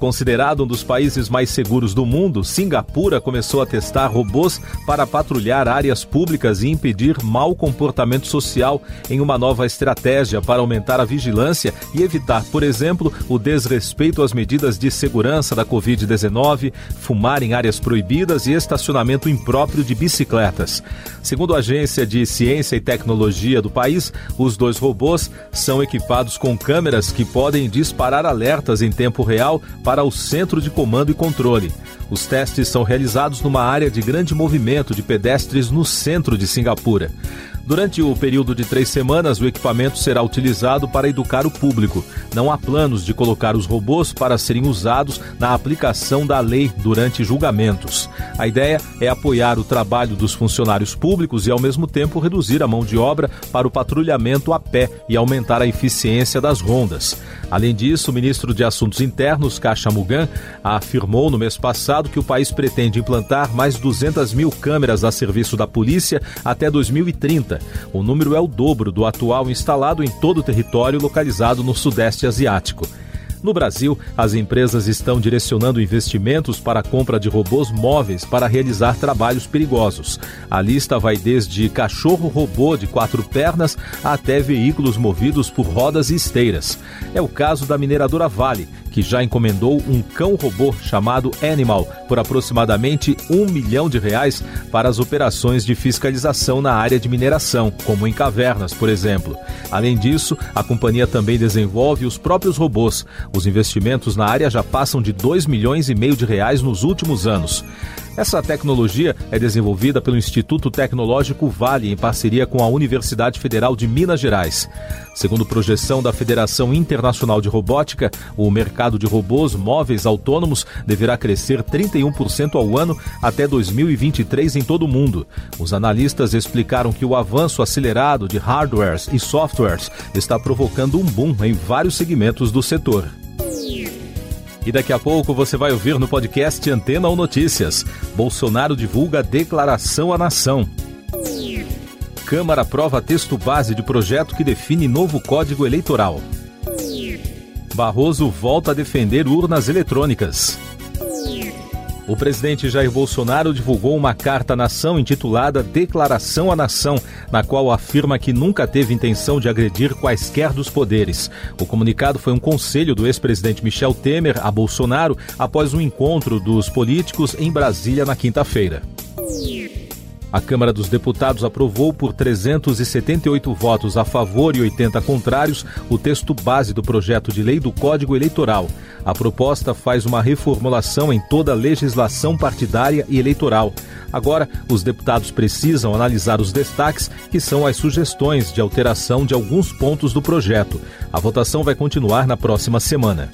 Considerado um dos países mais seguros do mundo, Singapura começou a testar robôs para patrulhar áreas públicas e impedir mau comportamento social em uma nova estratégia para aumentar a vigilância e evitar, por exemplo, o desrespeito às medidas de segurança da Covid-19, fumar em áreas proibidas e estacionamento impróprio de bicicletas. Segundo a Agência de Ciência e Tecnologia do país, os dois robôs são equipados com câmeras que podem disparar alertas em tempo real para o centro de comando e controle. Os testes são realizados numa área de grande movimento de pedestres no centro de Singapura. Durante o período de três semanas, o equipamento será utilizado para educar o público. Não há planos de colocar os robôs para serem usados na aplicação da lei durante julgamentos. A ideia é apoiar o trabalho dos funcionários públicos e, ao mesmo tempo, reduzir a mão de obra para o patrulhamento a pé e aumentar a eficiência das rondas. Além disso, o ministro de Assuntos Internos, Kacha Mugan, afirmou no mês passado que o país pretende implantar mais 200 mil câmeras a serviço da polícia até 2030. O número é o dobro do atual instalado em todo o território localizado no Sudeste Asiático. No Brasil, as empresas estão direcionando investimentos para a compra de robôs móveis para realizar trabalhos perigosos. A lista vai desde cachorro-robô de quatro pernas até veículos movidos por rodas e esteiras. É o caso da mineradora Vale, que já encomendou um cão-robô chamado Animal por aproximadamente um milhão de reais para as operações de fiscalização na área de mineração, como em cavernas, por exemplo. Além disso, a companhia também desenvolve os próprios robôs. Os investimentos na área já passam de 2 milhões e meio de reais nos últimos anos. Essa tecnologia é desenvolvida pelo Instituto Tecnológico Vale em parceria com a Universidade Federal de Minas Gerais. Segundo projeção da Federação Internacional de Robótica, o mercado de robôs móveis autônomos deverá crescer 31% ao ano até 2023 em todo o mundo. Os analistas explicaram que o avanço acelerado de hardwares e softwares está provocando um boom em vários segmentos do setor. E daqui a pouco você vai ouvir no podcast Antena ou Notícias. Bolsonaro divulga declaração à nação. Câmara aprova texto base de projeto que define novo Código Eleitoral. Barroso volta a defender urnas eletrônicas. O presidente Jair Bolsonaro divulgou uma carta à nação intitulada Declaração à Nação, na qual afirma que nunca teve intenção de agredir quaisquer dos poderes. O comunicado foi um conselho do ex-presidente Michel Temer a Bolsonaro após um encontro dos políticos em Brasília na quinta-feira. A Câmara dos Deputados aprovou por 378 votos a favor e 80 contrários o texto base do projeto de lei do Código Eleitoral. A proposta faz uma reformulação em toda a legislação partidária e eleitoral. Agora, os deputados precisam analisar os destaques, que são as sugestões de alteração de alguns pontos do projeto. A votação vai continuar na próxima semana.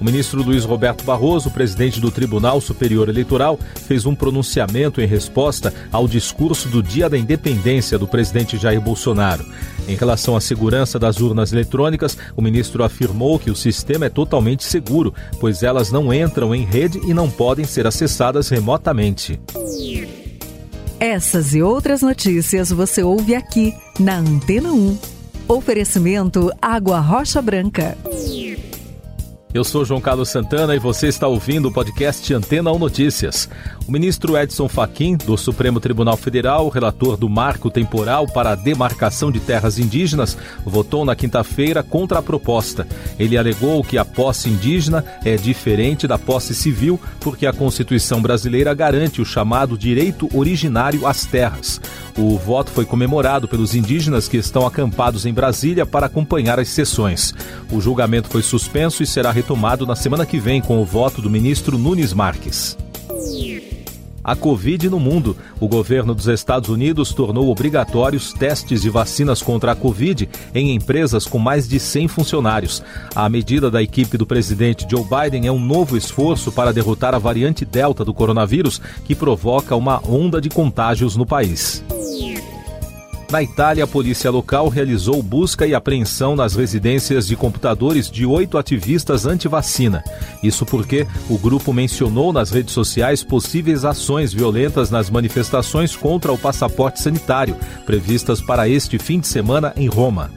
O ministro Luiz Roberto Barroso, presidente do Tribunal Superior Eleitoral, fez um pronunciamento em resposta ao discurso do Dia da Independência do presidente Jair Bolsonaro. Em relação à segurança das urnas eletrônicas, o ministro afirmou que o sistema é totalmente seguro, pois elas não entram em rede e não podem ser acessadas remotamente. Essas e outras notícias você ouve aqui na Antena 1. Oferecimento Água Rocha Branca. Eu sou João Carlos Santana e você está ouvindo o podcast Antena 1 Notícias. O ministro Edson Fachin, do Supremo Tribunal Federal, relator do marco temporal para a demarcação de terras indígenas, votou na quinta-feira contra a proposta. Ele alegou que a posse indígena é diferente da posse civil porque a Constituição brasileira garante o chamado direito originário às terras. O voto foi comemorado pelos indígenas que estão acampados em Brasília para acompanhar as sessões. O julgamento foi suspenso e será retomado na semana que vem com o voto do ministro Nunes Marques. A Covid no mundo. O governo dos Estados Unidos tornou obrigatórios testes de vacinas contra a Covid em empresas com mais de 100 funcionários. A medida da equipe do presidente Joe Biden é um novo esforço para derrotar a variante Delta do coronavírus, que provoca uma onda de contágios no país. Na Itália, a polícia local realizou busca e apreensão nas residências de computadores de oito ativistas anti-vacina. Isso porque o grupo mencionou nas redes sociais possíveis ações violentas nas manifestações contra o passaporte sanitário, previstas para este fim de semana em Roma.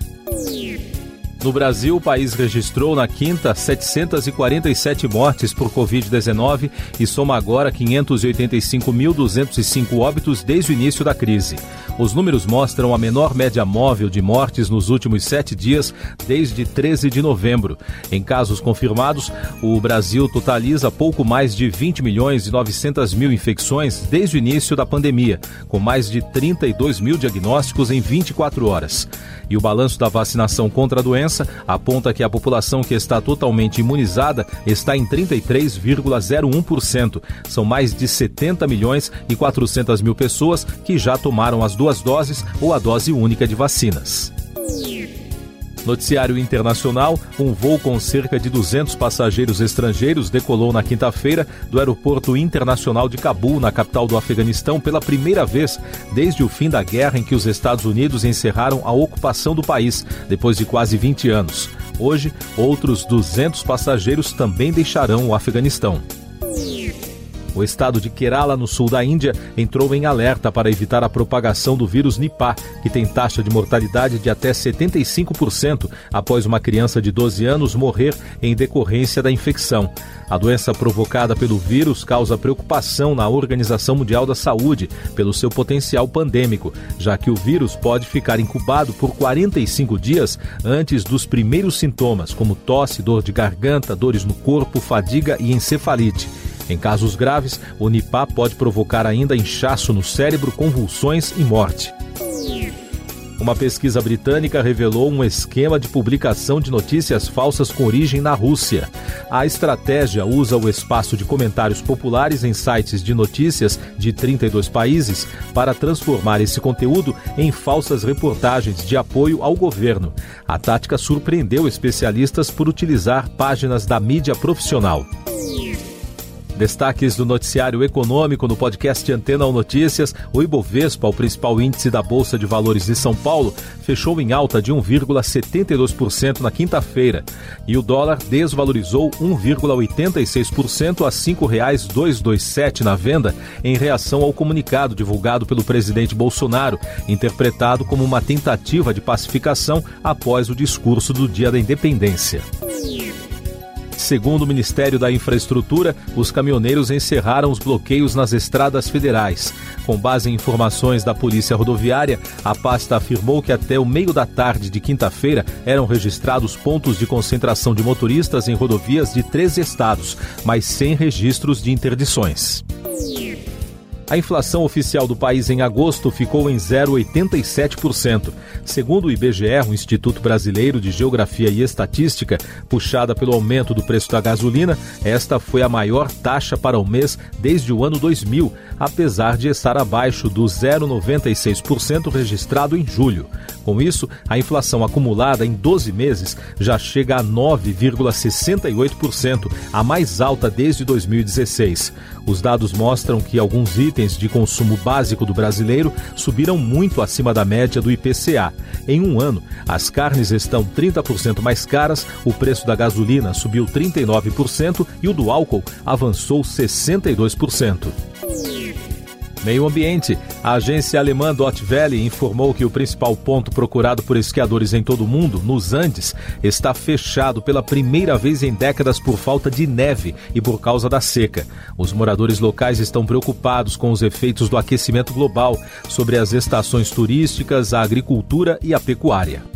No Brasil, o país registrou na quinta 747 mortes por Covid-19 e soma agora 585.205 óbitos desde o início da crise. Os números mostram a menor média móvel de mortes nos últimos sete dias, desde 13 de novembro. Em casos confirmados, o Brasil totaliza pouco mais de 20 milhões e 900 mil infecções desde o início da pandemia, com mais de 32 mil diagnósticos em 24 horas. E o balanço da vacinação contra a doença aponta que a população que está totalmente imunizada está em 33,01%. São mais de 70 milhões e 400 mil pessoas que já tomaram as duas doses ou a dose única de vacinas. Noticiário internacional: um voo com cerca de 200 passageiros estrangeiros decolou na quinta-feira do Aeroporto Internacional de Cabul, na capital do Afeganistão, pela primeira vez desde o fim da guerra em que os Estados Unidos encerraram a ocupação do país, depois de quase 20 anos. Hoje, outros 200 passageiros também deixarão o Afeganistão. O estado de Kerala, no sul da Índia, entrou em alerta para evitar a propagação do vírus Nipah, que tem taxa de mortalidade de até 75% após uma criança de 12 anos morrer em decorrência da infecção. A doença provocada pelo vírus causa preocupação na Organização Mundial da Saúde pelo seu potencial pandêmico, já que o vírus pode ficar incubado por 45 dias antes dos primeiros sintomas, como tosse, dor de garganta, dores no corpo, fadiga e encefalite. Em casos graves, o Nipah pode provocar ainda inchaço no cérebro, convulsões e morte. Uma pesquisa britânica revelou um esquema de publicação de notícias falsas com origem na Rússia. A estratégia usa o espaço de comentários populares em sites de notícias de 32 países para transformar esse conteúdo em falsas reportagens de apoio ao governo. A tática surpreendeu especialistas por utilizar páginas da mídia profissional. Destaques do noticiário econômico no podcast Antena ou Notícias. O Ibovespa, o principal índice da Bolsa de Valores de São Paulo, fechou em alta de 1,72% na quinta-feira. E o dólar desvalorizou 1,86% a R$ 5,227 na venda, em reação ao comunicado divulgado pelo presidente Bolsonaro, interpretado como uma tentativa de pacificação após o discurso do Dia da Independência. Segundo o Ministério da Infraestrutura, os caminhoneiros encerraram os bloqueios nas estradas federais. Com base em informações da Polícia Rodoviária, a pasta afirmou que até o meio da tarde de quinta-feira eram registrados pontos de concentração de motoristas em rodovias de três estados, mas sem registros de interdições. A inflação oficial do país em agosto ficou em 0,87%. Segundo o IBGE, o Instituto Brasileiro de Geografia e Estatística, puxada pelo aumento do preço da gasolina, esta foi a maior taxa para o mês desde o ano 2000, apesar de estar abaixo do 0,96% registrado em julho. Com isso, a inflação acumulada em 12 meses já chega a 9,68%, a mais alta desde 2016. Os dados mostram que alguns itens de consumo básico do brasileiro subiram muito acima da média do IPCA. Em um ano, as carnes estão 30% mais caras, o preço da gasolina subiu 39% e o do álcool avançou 62%. Meio Ambiente. A agência alemã Dot Valley informou que o principal ponto procurado por esquiadores em todo o mundo, nos Andes, está fechado pela primeira vez em décadas por falta de neve e por causa da seca. Os moradores locais estão preocupados com os efeitos do aquecimento global sobre as estações turísticas, a agricultura e a pecuária.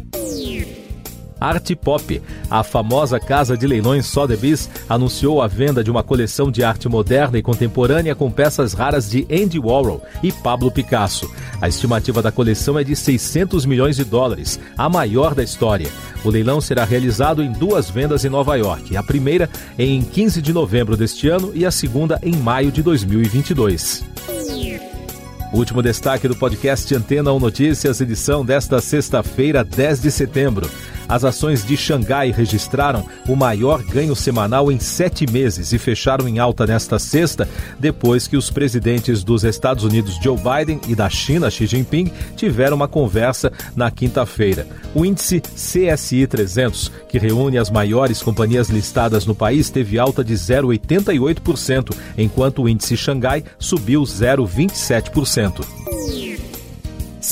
Arte Pop. A famosa casa de leilões Sotheby's anunciou a venda de uma coleção de arte moderna e contemporânea com peças raras de Andy Warhol e Pablo Picasso. A estimativa da coleção é de 600 milhões de dólares, a maior da história. O leilão será realizado em duas vendas em Nova York, a primeira em 15 de novembro deste ano e a segunda em maio de 2022. Último destaque do podcast Antena ou Notícias, edição desta sexta-feira, 10 de setembro. As ações de Xangai registraram o maior ganho semanal em sete meses e fecharam em alta nesta sexta, depois que os presidentes dos Estados Unidos Joe Biden e da China Xi Jinping tiveram uma conversa na quinta-feira. O índice CSI 300, que reúne as maiores companhias listadas no país, teve alta de 0,88%, enquanto o índice Xangai subiu 0,27%.